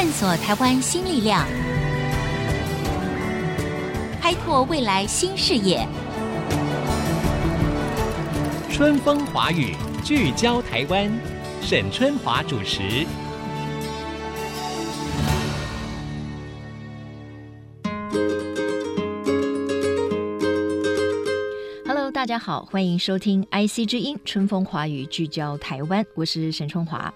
探索台湾新力量，开拓未来新视野。春风华语，聚焦台湾，沈春华主持。Hello，大家好，欢迎收听 IC 之音春风华语，聚焦台湾，我是沈春华。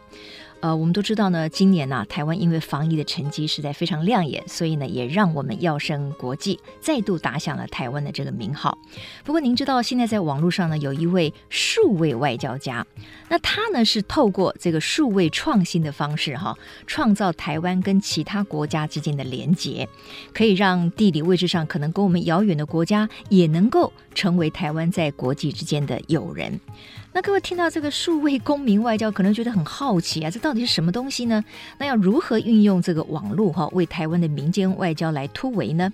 呃，我们都知道呢，今年呢、台湾因为防疫的成绩实在非常亮眼，所以呢，也让我们跃升国际，再度打响了台湾的这个名号。不过，您知道现在在网络上呢，有一位数位外交家，那他呢是透过这个数位创新的方式，哈，创造台湾跟其他国家之间的连结，可以让地理位置上可能跟我们遥远的国家，也能够成为台湾在国际之间的友人。那各位听到这个数位公民外交，可能觉得很好奇啊，这到底是什么东西呢？那要如何运用这个网络哈，为台湾的民间外交来突围呢？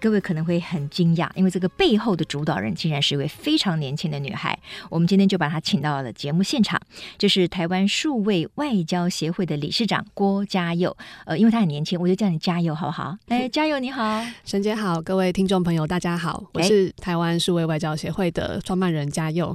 各位可能会很惊讶，因为这个背后的主导人竟然是一位非常年轻的女孩。我们今天就把她请到了节目现场，就是台湾数位外交协会的理事长郭嘉佑。呃，因为她很年轻，我就叫你嘉佑好不好？哎，嘉佑你好，沈姐好，各位听众朋友大家好，我是台湾数位外交协会的创办人嘉佑。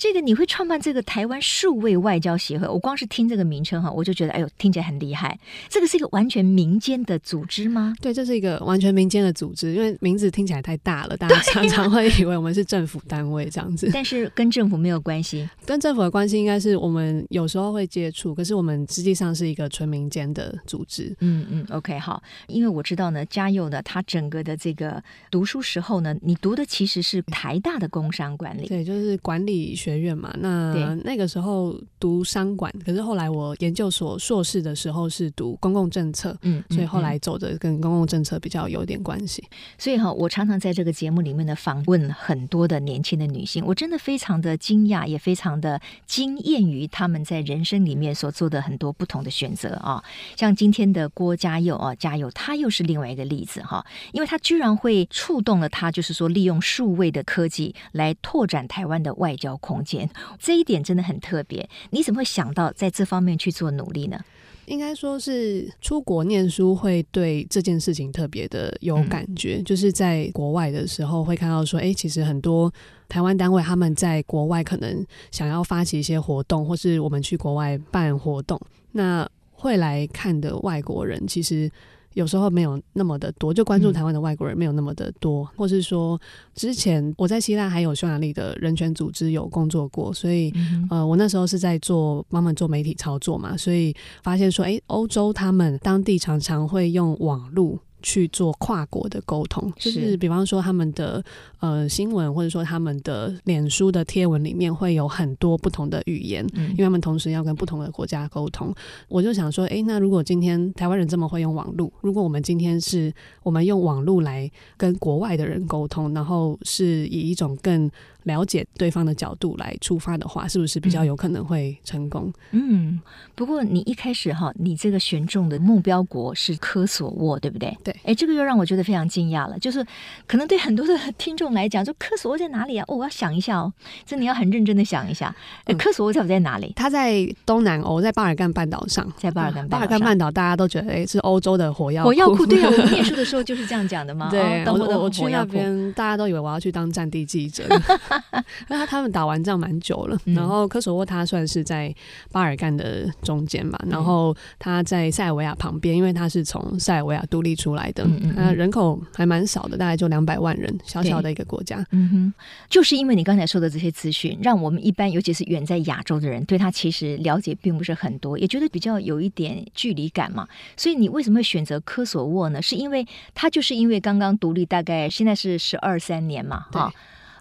这个你会创办这个台湾数位外交协会，我光是听这个名称哈，我就觉得哎呦，听起来很厉害。这个是一个完全民间的组织吗？对，这是一个完全民间的组织，因为名字听起来太大了，大家常常会以为我们是政府单位这样子。但是跟政府没有关系，跟政府的关系应该是我们有时候会接触，可是我们实际上是一个纯民间的组织。嗯嗯，OK 好，因为我知道呢，嘉佑呢，他整个的这个读书时候呢，你读的其实是台大的工商管理，对，就是管理学院嘛，那。对那个时候读商管，可是后来我研究所硕士的时候是读公共政策，嗯，所以后来走的跟公共政策比较有点关系。所以哈，我常常在这个节目里面呢访问很多的年轻的女性，我真的非常的惊讶，也非常的惊艳于她们在人生里面所做的很多不同的选择啊。像今天的郭嘉佑啊，嘉佑，他又是另外一个例子哈，因为他居然会触动了他，就是说利用数位的科技来拓展台湾的外交空间。这一点真的很特别，你怎么会想到在这方面去做努力呢？应该说是出国念书会对这件事情特别的有感觉，嗯、就是在国外的时候会看到说，哎，其实很多台湾单位他们在国外可能想要发起一些活动，或是我们去国外办活动，那会来看的外国人其实。有时候没有那么的多，就关注台湾的外国人没有那么的多，嗯、或是说之前我在希腊还有匈牙利的人权组织有工作过，所以、嗯、呃，我那时候是在做帮忙做媒体操作嘛，所以发现说，哎，欧洲他们当地常常会用网络。去做跨国的沟通，就是比方说他们的呃新闻，或者说他们的脸书的贴文里面会有很多不同的语言，嗯、因为他们同时要跟不同的国家沟通。我就想说，哎，那如果今天台湾人这么会用网络，如果我们今天是我们用网络来跟国外的人沟通，然后是以一种更了解对方的角度来出发的话，是不是比较有可能会成功？嗯，不过你一开始哈，你这个选中的目标国是科索沃，对不对？对，哎，这个又让我觉得非常惊讶了。就是可能对很多的听众来讲，说科索沃在哪里啊？哦，我要想一下哦，这你要很认真的想一下。哎，科索沃在不在哪里？它在东南欧，在巴尔干半岛上，在巴尔干。巴尔干半岛大家都觉得哎，是欧洲的火药火药库。对啊，我们念书的时候就是这样讲的嘛。对，我我去那边，大家都以为我要去当战地记者。那他他们打完仗蛮久了，然后科索沃它算是在巴尔干的中间嘛，然后它在塞尔维亚旁边，因为它是从塞尔维亚独立出来的，那人口还蛮少的，大概就两百万人，小小的一个国家。嗯哼，就是因为你刚才说的这些资讯，让我们一般尤其是远在亚洲的人，对他其实了解并不是很多，也觉得比较有一点距离感嘛。所以你为什么会选择科索沃呢？是因为它就是因为刚刚独立，大概现在是十二三年嘛，哈。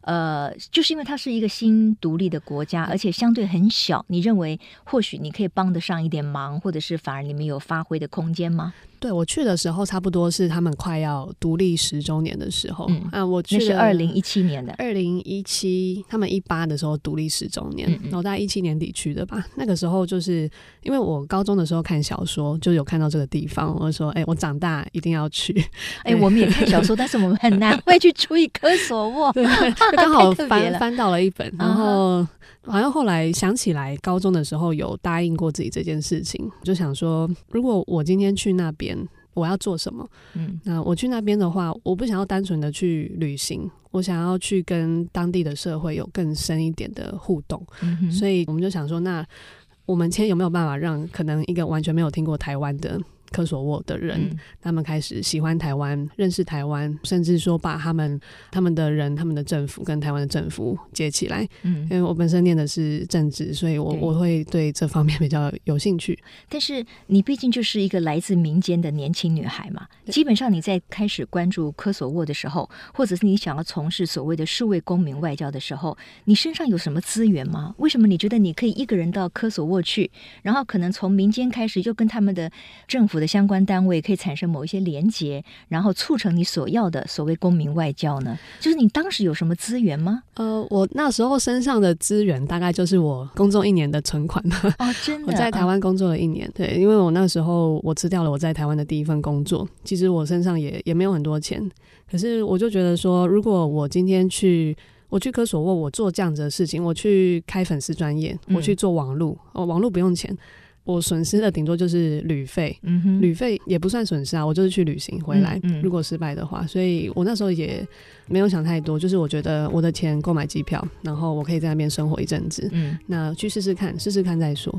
呃，就是因为它是一个新独立的国家，而且相对很小，你认为或许你可以帮得上一点忙，或者是反而你们有发挥的空间吗？对，我去的时候，差不多是他们快要独立十周年的时候。嗯，啊、我去是二零一七年的，二零一七，他们一八的时候独立十周年，嗯嗯，然后大概一七年底去的吧。那个时候就是因为我高中的时候看小说，就有看到这个地方，我就说，哎、欸，我长大一定要去。哎、欸，我们也看小说，但是我们很难会去注意科索沃，对，刚好翻翻到了一本，然后。好像后来想起来，高中的时候有答应过自己这件事情，就想说，如果我今天去那边，我要做什么？嗯，那我去那边的话，我不想要单纯的去旅行，我想要去跟当地的社会有更深一点的互动。嗯，所以我们就想说，那我们今天有没有办法让可能一个完全没有听过台湾的？科索沃的人，嗯、他们开始喜欢台湾，认识台湾，甚至说把他们他们的人、他们的政府跟台湾的政府接起来。嗯，因为我本身念的是政治，所以我我会对这方面比较有兴趣。但是你毕竟就是一个来自民间的年轻女孩嘛，基本上你在开始关注科索沃的时候，或者是你想要从事所谓的数位公民外交的时候，你身上有什么资源吗？为什么你觉得你可以一个人到科索沃去，然后可能从民间开始就跟他们的政府的相关单位可以产生某一些连结，然后促成你所要的所谓公民外交呢？就是你当时有什么资源吗？呃，我那时候身上的资源大概就是我工作一年的存款哦，真 的，我在台湾工作了一年，哦、对，因为我那时候我辞掉了我在台湾的第一份工作，其实我身上也也没有很多钱，可是我就觉得说，如果我今天去我去科索沃，我做这样子的事情，我去开粉丝专业，我去做网路，哦，网络不用钱。我损失的顶多就是旅费，嗯，旅费也不算损失啊，我就是去旅行回来。嗯嗯，如果失败的话，所以我那时候也没有想太多，就是我觉得我的钱购买机票，然后我可以在那边生活一阵子，嗯，那去试试看，试试看再说。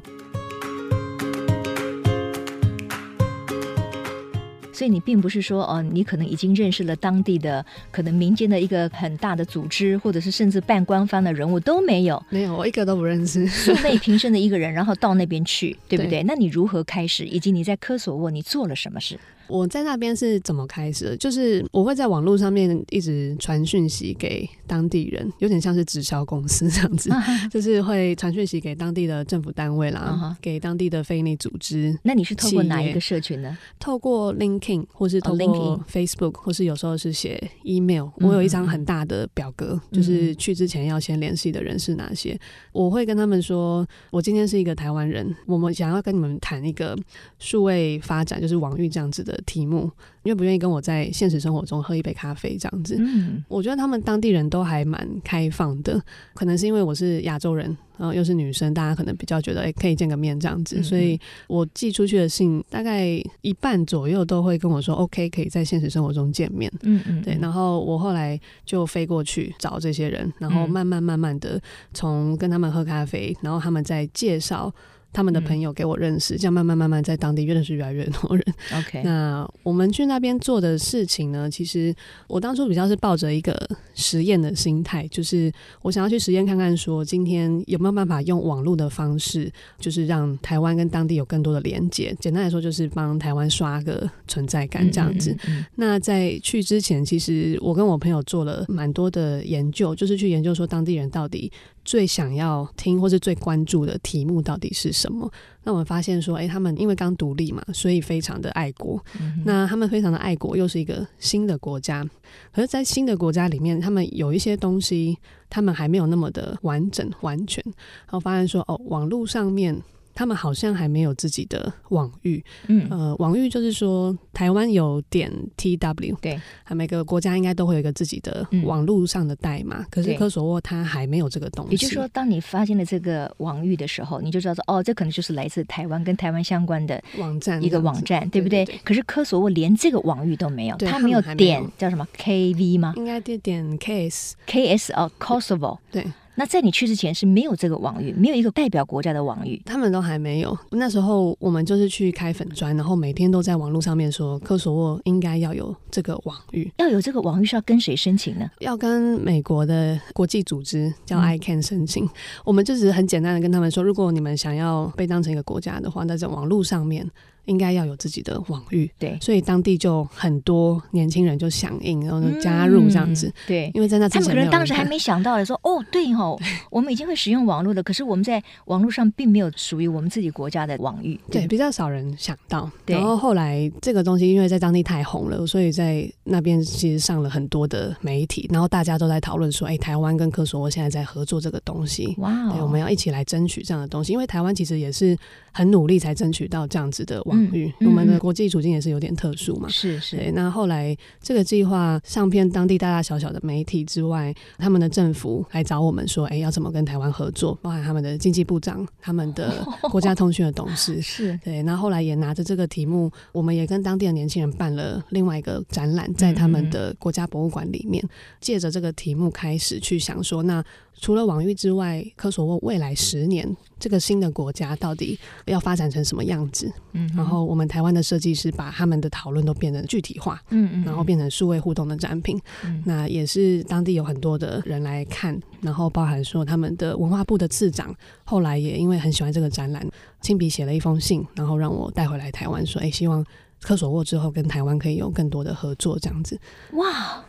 所以你并不是说哦，你可能已经认识了当地的可能民间的一个很大的组织，或者是甚至半官方的人物都没有，没有，我一个都不认识，素昧平生的一个人，然后到那边去，对不对？对，那你如何开始？以及你在科索沃你做了什么事？我在那边是怎么开始的？就是我会在网络上面一直传讯息给当地人，有点像是直销公司这样子，就是会传讯息给当地的政府单位啦，给当地的非营利组织。那你是透过哪一个社群呢？透过 LinkedIn，或是透过 Facebook，、哦、或是有时候是写 email。我有一张很大的表格，嗯、就是去之前要先联系的人是哪些。嗯、我会跟他们说，我今天是一个台湾人，我们想要跟你们谈一个数位发展，就是网域这样子的。题目，因为不愿意跟我在现实生活中喝一杯咖啡这样子。嗯，我觉得他们当地人都还蛮开放的，可能是因为我是亚洲人，然后又是女生，大家可能比较觉得哎、欸，可以见个面这样子。嗯、所以我寄出去的信大概一半左右都会跟我说 OK，可以在现实生活中见面。嗯嗯，对。然后我后来就飞过去找这些人，然后慢慢慢慢的从跟他们喝咖啡，然后他们再介绍。他们的朋友给我认识，嗯、这样慢慢慢慢在当地认识越来越多人。OK，那我们去那边做的事情呢？其实我当初比较是抱着一个实验的心态，就是我想要去实验看看，说今天有没有办法用网络的方式，就是让台湾跟当地有更多的连接。简单来说，就是帮台湾刷个存在感这样子。嗯嗯嗯、那在去之前，其实我跟我朋友做了蛮多的研究，就是去研究说当地人到底。最想要听或是最关注的题目到底是什么？那我们发现说，哎、欸，他们因为刚独立嘛，所以非常的爱国。嗯、那他们非常的爱国，又是一个新的国家。可是，在新的国家里面，他们有一些东西，他们还没有那么的完整完全。然后发现说，哦，网络上面。他们好像还没有自己的网域，嗯，呃，网域就是说台湾有点 TW，对，还每个国家应该都会有一个自己的网络上的代码，嗯、可是科索沃它还没有这个东西。也就是说，当你发现了这个网域的时候，你就知道说，哦，这可能就是来自台湾跟台湾相关的网站，一个网站，对不对？对对？对，可是科索沃连这个网域都没有，它没有点有。叫什么 KV 吗？应该点点 KS，KS 哦，Kosovo，对。那在你去之前是没有这个网域，没有一个代表国家的网域，他们都还没有。那时候我们就是去开粉砖，然后每天都在网络上面说科索沃应该要有这个网域。要有这个网域是要跟谁申请呢？要跟美国的国际组织叫 ICANN 申请。嗯、我们就只是很简单的跟他们说，如果你们想要被当成一个国家的话，那在网络上面。应该要有自己的网域。对，所以当地就很多年轻人就响应，然后就加入这样子。嗯、对，因为在那之前，他们可能当时还没想到的说，哦，对哦，我们已经会使用网络了，可是我们在网络上并没有属于我们自己国家的网域。对，对比较少人想到。对，然后后来这个东西因为在当地太红了，所以在那边其实上了很多的媒体，然后大家都在讨论说，哎，台湾跟科索沃现在在合作这个东西。哇、哦，对，我们要一起来争取这样的东西，因为台湾其实也是很努力才争取到这样子的网域。嗯、我们的国际处境也是有点特殊嘛。是是。对，那后来这个计划上片当地大大小小的媒体之外，他们的政府来找我们说，哎，要怎么跟台湾合作？包含他们的经济部长、他们的国家通讯的董事。哦、是对。那后，后来也拿着这个题目，我们也跟当地的年轻人办了另外一个展览，在他们的国家博物馆里面，借着这个题目开始去想说，那除了网域之外，科索沃未来十年这个新的国家到底要发展成什么样子？嗯，然后我们台湾的设计师把他们的讨论都变得具体化，嗯嗯，然后变成数位互动的展品。嗯，那也是当地有很多的人来看，然后包含说他们的文化部的次长，后来也因为很喜欢这个展览，亲笔写了一封信，然后让我带回来台湾，说，哎，希望科索沃之后跟台湾可以有更多的合作，这样子。哇！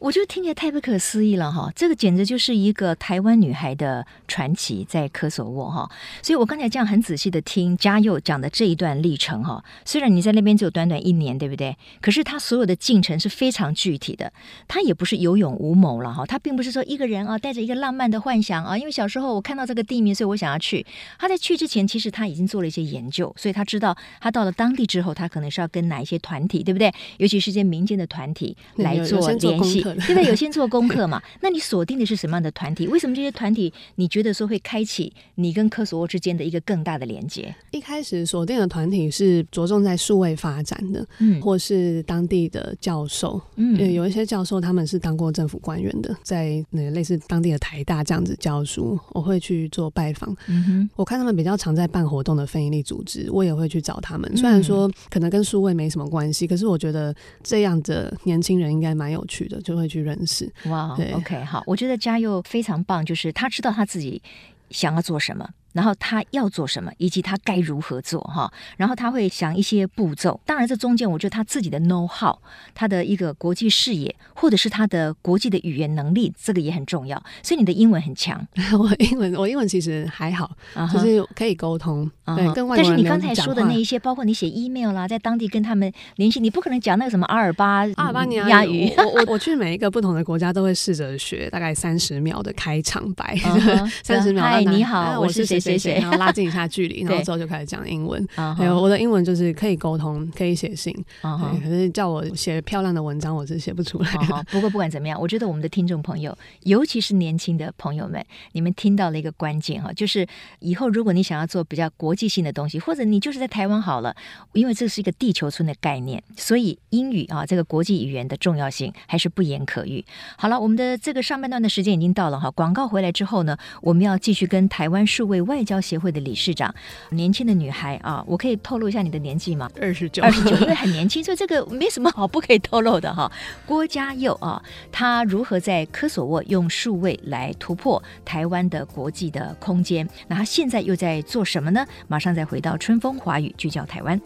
我觉得听起来太不可思议了哈，这个简直就是一个台湾女孩的传奇，在科索沃哈。所以我刚才这样很仔细的听嘉佑讲的这一段历程哈，虽然你在那边只有短短一年，对不对？可是他所有的进程是非常具体的，他也不是有勇无谋了哈，他并不是说一个人啊带着一个浪漫的幻想啊，因为小时候我看到这个地名，所以我想要去。他在去之前，其实他已经做了一些研究，所以他知道他到了当地之后，他可能是要跟哪一些团体，对不对？尤其是一些民间的团体来做联系。现在有先做功课嘛？那你锁定的是什么样的团体？为什么这些团体你觉得说会开启你跟科索沃之间的一个更大的连接？一开始锁定的团体是着重在数位发展的，嗯，或是当地的教授，嗯，有一些教授他们是当过政府官员的，在那类似当地的台大这样子教书，我会去做拜访。嗯哼，我看他们比较常在办活动的非营利组织，我也会去找他们。虽然说可能跟数位没什么关系，可是我觉得这样的年轻人应该蛮有趣的，就会去认。识哇，OK，好，我觉得嘉佑非常棒，就是他知道他自己想要做什么。然后他要做什么，以及他该如何做哈。然后他会想一些步骤。当然，这中间我觉得他自己的 know how，他的一个国际视野，或者是他的国际的语言能力，这个也很重要。所以你的英文很强。我英文我英文其实还好，uh -huh. 就是可以沟通。Uh -huh. 对，跟外国人讲。但是你刚才说的那一些，包括你写 email 啦，在当地跟他们联系，你不可能讲那个什么阿尔巴阿尔巴尼亚语。我我我去每一个不同的国家都会试着学大概三十秒的开场白，三十、uh -huh. 秒。嗨，你好，我是谁。谢谢，然后拉近一下距离，然后之后就开始讲英文。还有我的英文就是可以沟通，可以写信。Uh. 可是叫我写漂亮的文章，我是写不出来。Uh. 不过不管怎么样，我觉得我们的听众朋友，尤其是年轻的朋友们，你们听到了一个关键哈，就是以后如果你想要做比较国际性的东西，或者你就是在台湾好了，因为这是一个地球村的概念，所以英语啊这个国际语言的重要性还是不言可喻。好了，我们的这个上半段的时间已经到了哈，广告回来之后呢，我们要继续跟台湾数位外交协会的理事长，年轻的女孩啊，我可以透露一下你的年纪吗？二十九，二十九，因为很年轻，所以这个没什么好不可以透露的哈。郭嘉佑啊，他如何在科索沃用数位来突破台湾的国际的空间？那他现在又在做什么呢？马上再回到春风华语，聚焦台湾。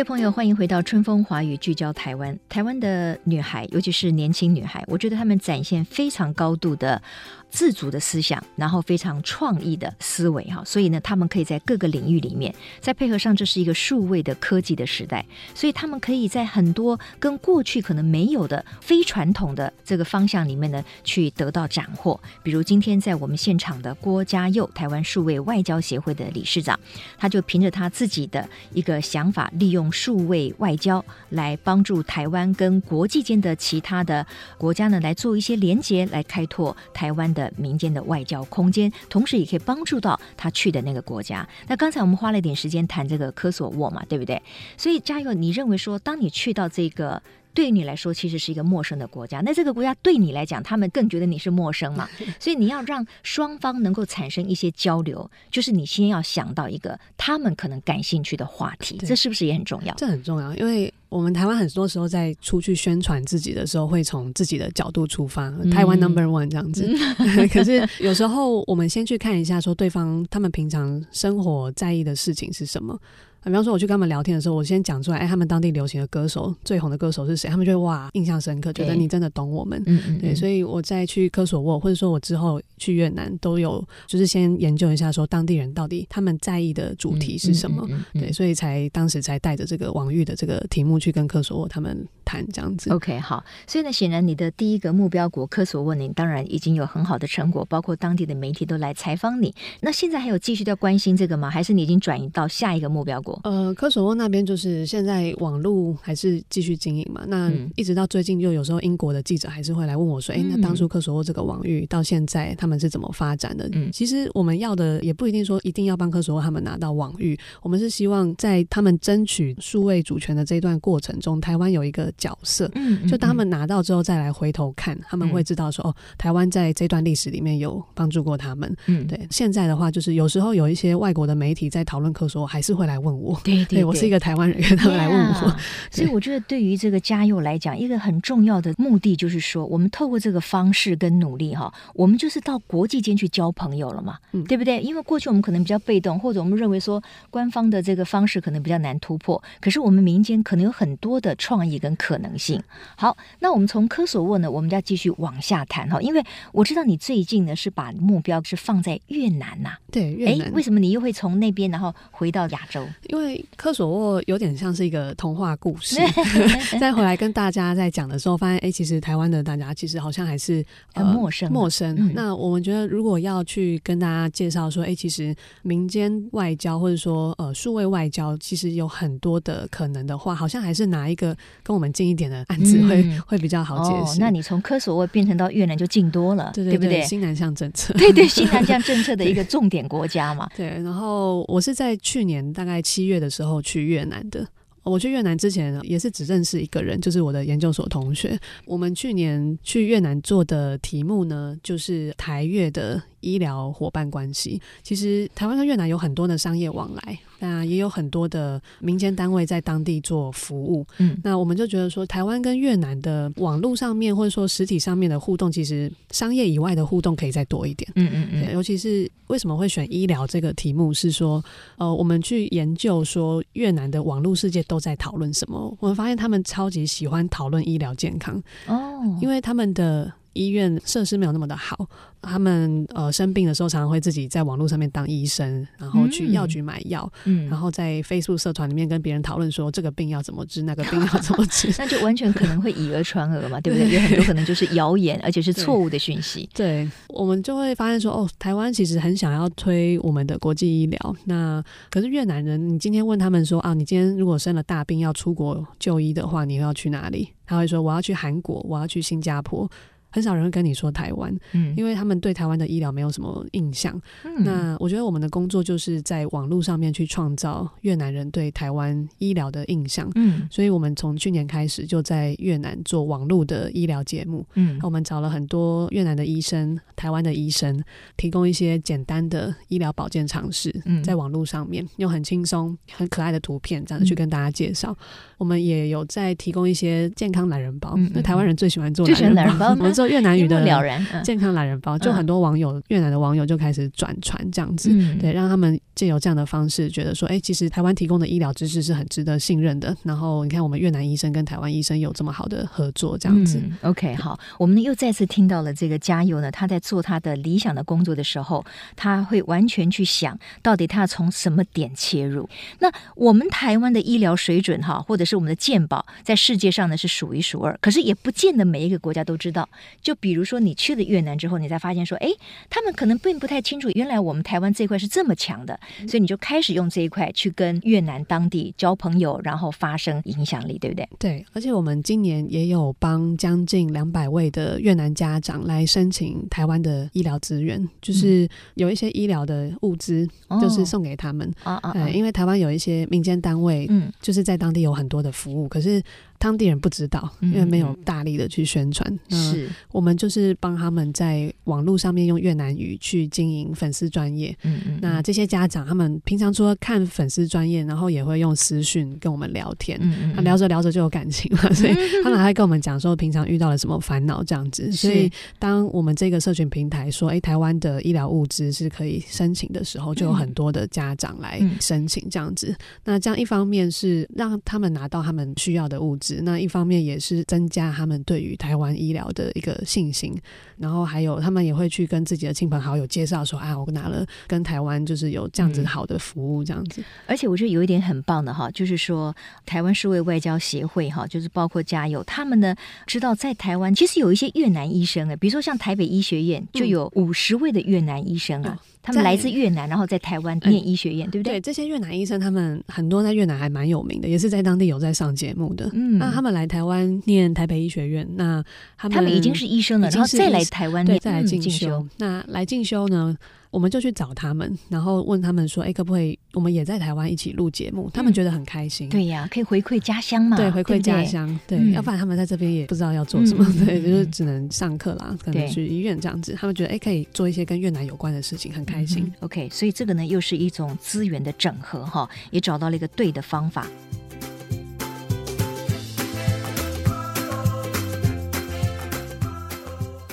各位朋友，欢迎回到春风华语，聚焦台湾。台湾的女孩，尤其是年轻女孩，我觉得她们展现非常高度的。自主的思想，然后非常创意的思维哈，所以呢，他们可以在各个领域里面，再配合上这是一个数位的科技的时代，所以他们可以在很多跟过去可能没有的非传统的这个方向里面呢，去得到斩获。比如今天在我们现场的郭家佑，台湾数位外交协会的理事长，他就凭着他自己的一个想法，利用数位外交来帮助台湾跟国际间的其他的国家呢，来做一些连接，来开拓台湾的。的民间的外交空间，同时也可以帮助到他去的那个国家。那刚才我们花了一点时间谈这个科索沃嘛，对不对？所以嘉佑，你认为说，当你去到这个对于你来说其实是一个陌生的国家。那这个国家对你来讲，他们更觉得你是陌生嘛？所以你要让双方能够产生一些交流，就是你先要想到一个他们可能感兴趣的话题，这是不是也很重要？这很重要，因为。我们台湾很多时候在出去宣传自己的时候，会从自己的角度出发，嗯、台湾 Number One 这样子。嗯、可是有时候我们先去看一下，说对方他们平常生活在意的事情是什么。比方说，我去跟他们聊天的时候，我先讲出来，哎，他们当地流行的歌手最红的歌手是谁？他们就会哇，印象深刻，觉得你真的懂我们。嗯嗯。对，所以我在去科索沃，或者说我之后去越南，都有就是先研究一下，说当地人到底他们在意的主题是什么。嗯嗯嗯嗯、对，所以才当时才带着这个网域的这个题目去跟科索沃他们谈这样子。OK，好。所以呢，显然你的第一个目标国科索沃，你当然已经有很好的成果，包括当地的媒体都来采访你。那现在还有继续在关心这个吗？还是你已经转移到下一个目标国？呃，科索沃。那边就是现在网络还是继续经营嘛？那一直到最近，就有时候英国的记者还是会来问我说：“哎、嗯，那当初科索沃这个网域到现在他们是怎么发展的？”嗯，其实我们要的也不一定说一定要帮科索沃他们拿到网域，我们是希望在他们争取数位主权的这一段过程中，台湾有一个角色。嗯，就当他们拿到之后再来回头看，他们会知道说：“哦，台湾在这段历史里面有帮助过他们。”嗯，对。现在的话，就是有时候有一些外国的媒体在讨论科索沃，还是会来问我。对对，对，我。是一个台湾人，他们来问我，yeah, 所以我觉得对于这个嘉佑来讲，一个很重要的目的就是说，我们透过这个方式跟努力哈，我们就是到国际间去交朋友了嘛，嗯、对不对？因为过去我们可能比较被动，或者我们认为说官方的这个方式可能比较难突破，可是我们民间可能有很多的创意跟可能性。好，那我们从科索沃呢，我们就要继续往下谈哈，因为我知道你最近呢是把目标是放在越南呐、啊，对，越南。为什么你又会从那边然后回到亚洲？因为科索沃有点像是一个童话故事，再回来跟大家在讲的时候，发现哎，其实台湾的大家其实好像还是很陌生、呃、陌生。嗯、那我们觉得，如果要去跟大家介绍说，哎，其实民间外交或者说呃数位外交，其实有很多的可能的话，好像还是拿一个跟我们近一点的案子会、嗯、会比较好解释、哦。那你从科索沃变成到越南就近多了，对，对，对，对不对？新南向政策，对对，新南向政策的一个重点国家嘛。对，然后我是在去年大概七月的时候去越南的。我去越南之前也是只认识一个人，就是我的研究所同学。我们去年去越南做的题目呢，就是台越的医疗伙伴关系。其实台湾跟越南有很多的商业往来。那也有很多的民间单位在当地做服务，嗯，那我们就觉得说，台湾跟越南的网络上面或者说实体上面的互动，其实商业以外的互动可以再多一点，嗯嗯嗯。尤其是为什么会选医疗这个题目，是说，呃，我们去研究说越南的网络世界都在讨论什么，我们发现他们超级喜欢讨论医疗健康。哦，因为他们的医院设施没有那么的好。他们呃生病的时候，常常会自己在网络上面当医生，然后去药局买药，嗯，然后在 Facebook 社团里面跟别人讨论说这个病要怎么治，那个病 要怎么治，那就完全可能会以讹传讹嘛，对不对？有很多可能就是谣言，而且是错误的讯息。对，我们就会发现说，哦，台湾其实很想要推我们的国际医疗，那可是越南人，你今天问他们说啊，你今天如果生了大病要出国就医的话，你要去哪里？他会说我要去韩国，我要去新加坡。很少人会跟你说台湾，嗯，因为他们对台湾的医疗没有什么印象。嗯，那我觉得我们的工作就是在网络上面去创造越南人对台湾医疗的印象。嗯，所以我们从去年开始就在越南做网络的医疗节目。嗯，我们找了很多越南的医生、台湾的医生，提供一些简单的医疗保健常识，在网络上面用很轻松、很可爱的图片这样子去跟大家介绍。我们也有在提供一些健康懒人包，那台湾人最喜欢做懒人包。做越南语的了然健康懒人包，就很多网友越南的网友就开始转传这样子，对，让他们借由这样的方式，觉得说，哎，其实台湾提供的医疗知识是很值得信任的。然后你看，我们越南医生跟台湾医生有这么好的合作，这样子。OK，好，我们又再次听到了这个加油呢，他在做他的理想的工作的时候，他会完全去想到底他从什么点切入。那我们台湾的医疗水准哈，或者是我们的健保，在世界上呢是数一数二，可是也不见得每一个国家都知道。就比如说你去了越南之后，你才发现说，哎，他们可能并不太清楚，原来我们台湾这一块是这么强的，所以你就开始用这一块去跟越南当地交朋友，然后发生影响力，对不对？对，而且我们今年也有帮将近两百位的越南家长来申请台湾的医疗资源，就是有一些医疗的物资，就是送给他们啊啊，因为台湾有一些民间单位，嗯，就是在当地有很多的服务，可是。当地人不知道，因为没有大力的去宣传。是，我们就是帮他们在网络上面用越南语去经营粉丝专业。嗯嗯。那这些家长，他们平常除了看粉丝专业，然后也会用私讯跟我们聊天。嗯嗯。聊着聊着就有感情了，所以他们还会跟我们讲说平常遇到了什么烦恼这样子。所以当我们这个社群平台说，哎，台湾的医疗物资是可以申请的时候，就有很多的家长来申请这样子。那这样一方面是让他们拿到他们需要的物资。那一方面也是增加他们对于台湾医疗的一个信心，然后还有他们也会去跟自己的亲朋好友介绍说啊，我拿了跟台湾就是有这样子好的服务这样子。而且我觉得有一点很棒的哈，就是说台湾数位外交协会哈，就是包括加油他们呢，知道在台湾其实有一些越南医生啊，比如说像台北医学院就有五十位的越南医生啊。嗯他们来自越南，然后在台湾念医学院，嗯、对不对？对，这些越南医生，他们很多在越南还蛮有名的，也是在当地有在上节目的。嗯，那他们来台湾念台北医学院，那他们，他们已经是医生了，然后再来台湾念，再来进修。嗯、那来进修呢？我们就去找他们，然后问他们说：“哎，可不可以我们也在台湾一起录节目？”嗯、他们觉得很开心。对呀，可以回馈家乡嘛？对，回馈家乡。对，对，对，要不然他们在这边也不知道要做什么，嗯、对，就是只能上课啦，可能去医院这样子。他们觉得哎，可以做一些跟越南有关的事情，很开心。嗯、OK，所以这个呢，又是一种资源的整合哈，也找到了一个对的方法。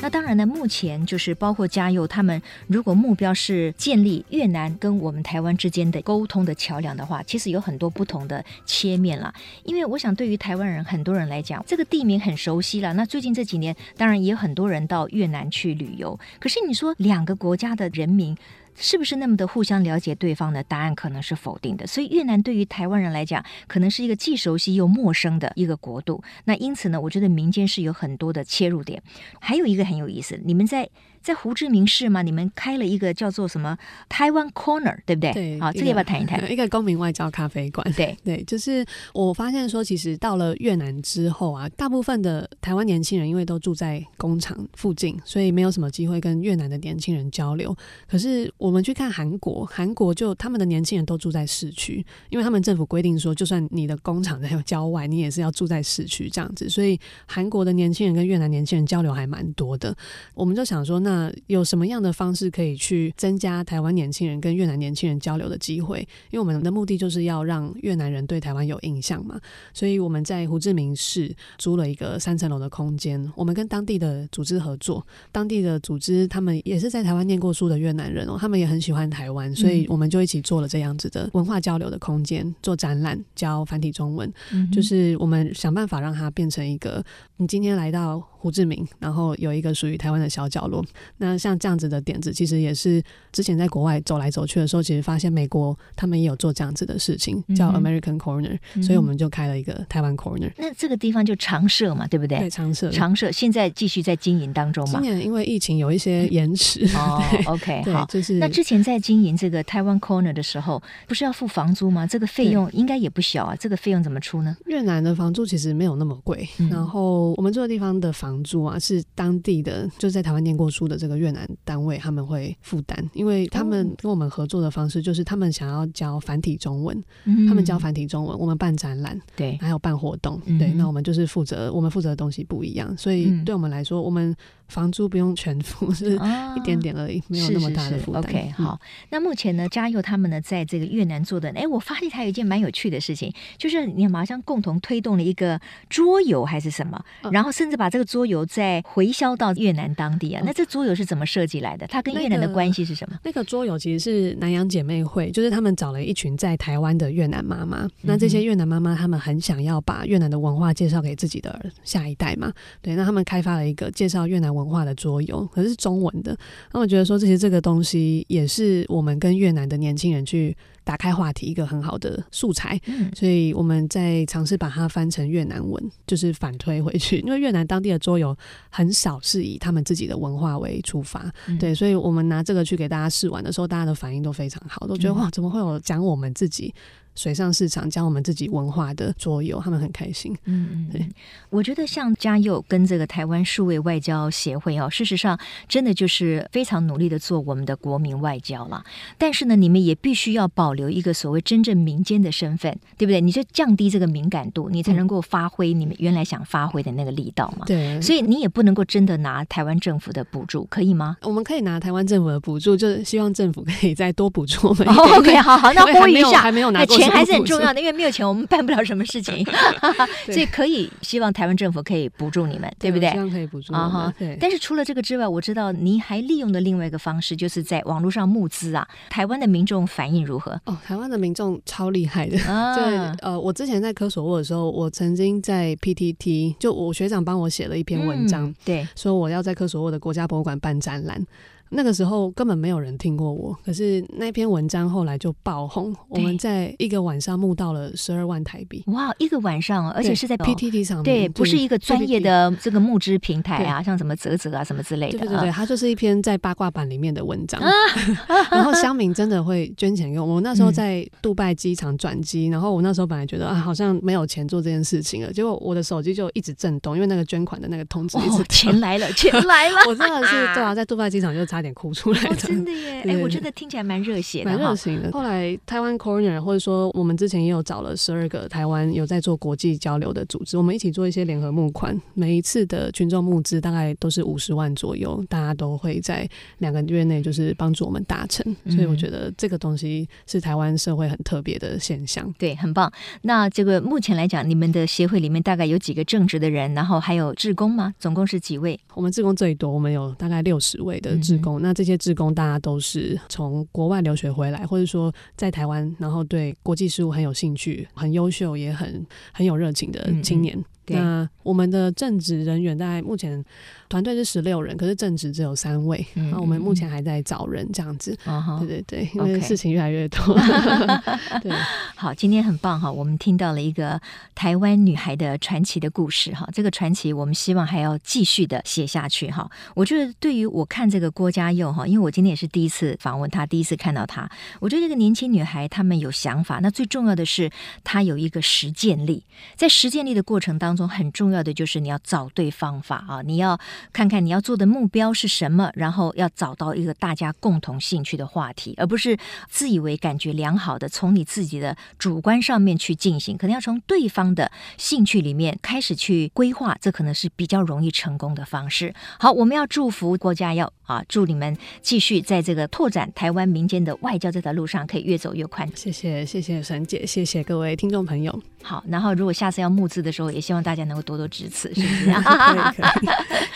那当然呢，目前就是包括嘉佑他们，如果目标是建立越南跟我们台湾之间的沟通的桥梁的话，其实有很多不同的切面了。因为我想，对于台湾人很多人来讲，这个地名很熟悉了。那最近这几年，当然也有很多人到越南去旅游。可是你说两个国家的人民，是不是那么的互相了解对方呢答案可能是否定的，所以越南对于台湾人来讲，可能是一个既熟悉又陌生的一个国度。那因此呢，我觉得民间是有很多的切入点。还有一个很有意思，你们在。在胡志明市嘛，你们开了一个叫做什么台湾 Corner，对不对？对，好，这个要不要谈一谈？一个公民外交咖啡馆。对 对，就是我发现说，其实到了越南之后啊，大部分的台湾年轻人因为都住在工厂附近，所以没有什么机会跟越南的年轻人交流。可是我们去看韩国，韩国就他们的年轻人都住在市区，因为他们政府规定说，就算你的工厂在 郊外，你也是要住在市区这样子。所以韩国的年轻人跟越南年轻人交流还蛮多的。我们就想说，那那有什么样的方式可以去增加台湾年轻人跟越南年轻人交流的机会？因为我们的目的就是要让越南人对台湾有印象嘛，所以我们在胡志明市租了一个三层楼的空间，我们跟当地的组织合作，当地的组织他们也是在台湾念过书的越南人哦，他们也很喜欢台湾，所以我们就一起做了这样子的文化交流的空间，做展览，教繁体中文，就是我们想办法让它变成一个，你今天来到。胡志明，然后有一个属于台湾的小角落。那像这样子的点子，其实也是之前在国外走来走去的时候，其实发现美国他们也有做这样子的事情，叫 American Corner，、嗯、所以我们就开了一个台湾 Corner。那这个地方就常设嘛，对不对？对，常设，常设。现在继续在经营当中嘛。今年因为疫情有一些延迟。哦，OK，好，就是那之前在经营这个台湾 Corner 的时候，不是要付房租吗？这个费用应该也不小啊。这个费用怎么出呢？越南的房租其实没有那么贵，嗯、然后我们这个地方的房租啊是。当地的就在台湾念过书的这个越南单位，他们会负担，因为他们跟我们合作的方式就是他们想要教繁体中文，嗯、他们教繁体中文，我们办展览，对，还有办活动，嗯、对，那我们就是负责，我们负责的东西不一样，所以对我们来说，我们。房租不用全付，是一点点而已，哦、没有那么大的负担。OK，好。那目前呢，嘉佑他们呢，在这个越南做的，哎，我发现他有一件蛮有趣的事情，就是你马上共同推动了一个桌游还是什么，哦、然后甚至把这个桌游再回销到越南当地啊。哦、那这桌游是怎么设计来的？它跟越南的关系是什么？那个、那个桌游其实是南洋姐妹会，就是他们找了一群在台湾的越南妈妈，嗯、那这些越南妈妈他们很想要把越南的文化介绍给自己的下一代嘛，对，那他们开发了一个介绍越南文化的桌游，可是是中文的。那我觉得说，这些这个东西也是我们跟越南的年轻人去打开话题一个很好的素材。嗯，所以我们在尝试把它翻成越南文，就是反推回去，因为越南当地的桌游很少是以他们自己的文化为出发，嗯、对，所以我们拿这个去给大家试玩的时候，大家的反应都非常好，都觉得、嗯、哇，怎么会有讲我们自己。水上市场将我们自己文化的桌游，他们很开心。嗯嗯，对，我觉得像嘉佑跟这个台湾数位外交协会哦，事实上真的就是非常努力的做我们的国民外交了。但是呢，你们也必须要保留一个所谓真正民间的身份，对不对？你就降低这个敏感度，你才能够发挥你们原来想发挥的那个力道嘛。对，所以你也不能够真的拿台湾政府的补助，可以吗？我们可以拿台湾政府的补助，就是希望政府可以再多补助我们。Oh, OK，好好，那呼吁一下，还没有拿过。还是很重要的，因为没有钱，我们办不了什么事情，所以可以希望台湾政府可以补助你们，对，不对？希望可以补助啊哈。对。但是除了这个之外，我知道您还利用的另外一个方式，就是在网络上募资啊。台湾的民众反应如何？哦，台湾的民众超厉害的。啊。就呃，我之前在科索沃的时候，我曾经在 PTT，就我学长帮我写了一篇文章，嗯、对，说我要在科索沃的国家博物馆办展览。那个时候根本没有人听过我，可是那篇文章后来就爆红。我们在一个晚上募到了十二万台币。哇，一个晚上，而且是在 PTT 上面，对，不是一个专业的这个募资平台啊，像什么泽泽啊什么之类的。对对对，它就是一篇在八卦版里面的文章。然后乡民真的会捐钱给我。我那时候在杜拜机场转机，然后我那时候本来觉得啊，好像没有钱做这件事情了，结果我的手机就一直震动，因为那个捐款的那个通知一直钱来了，钱来了。我真的是对啊，在杜拜机场就差点哭出来的。哦，真的耶！哎，我觉得听起来蛮热血的，蛮热情的。后来台湾 Corner，或者说我们之前也有找了十二个台湾有在做国际交流的组织，我们一起做一些联合募款。每一次的群众募资大概都是五十万左右，大家都会在两个月内就是帮助我们达成。所以我觉得这个东西是台湾社会很特别的现象。对，很棒。那这个目前来讲，你们的协会里面大概有几个正职的人，然后还有志工吗？总共是几位？我们志工最多，我们有大概六十位的志工。嗯、那这些志工。大家都是从国外留学回来，或者说在台湾，然后对国际事务很有兴趣、很优秀，也很很有热情的青年。嗯嗯那我们的正职人员大概目前团队是十六人，可是正职只有三位。嗯，那我们目前还在找人，这样子。嗯、对对对，因为事情越来越多。对，好，今天很棒哈，我们听到了一个台湾女孩的传奇的故事哈。这个传奇我们希望还要继续的写下去哈。我觉得对于我看这个郭嘉佑哈，因为我今天也是第一次访问她，第一次看到她，我觉得这个年轻女孩她们有想法，那最重要的是她有一个实践力，在实践力的过程当中。中很重要的就是你要找对方法啊！你要看看你要做的目标是什么，然后要找到一个大家共同兴趣的话题，而不是自以为感觉良好的从你自己的主观上面去进行，可能要从对方的兴趣里面开始去规划，这可能是比较容易成功的方式。好，我们要祝福郭家耀啊，祝你们继续在这个拓展台湾民间的外交这条路上可以越走越宽。谢谢，谢谢沈姐，谢谢各位听众朋友。好，然后如果下次要募资的时候，也希望大家能够多多支持，是不是？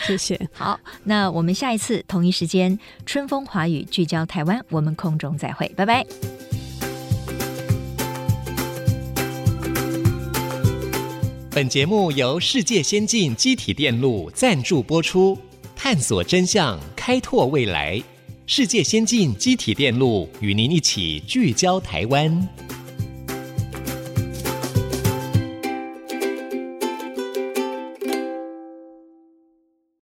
谢谢。好，那我们下一次同一时间，春风华语聚焦台湾，我们空中再会，拜拜。本节目由世界先进机体电路赞助播出，探索真相，开拓未来。世界先进机体电路与您一起聚焦台湾。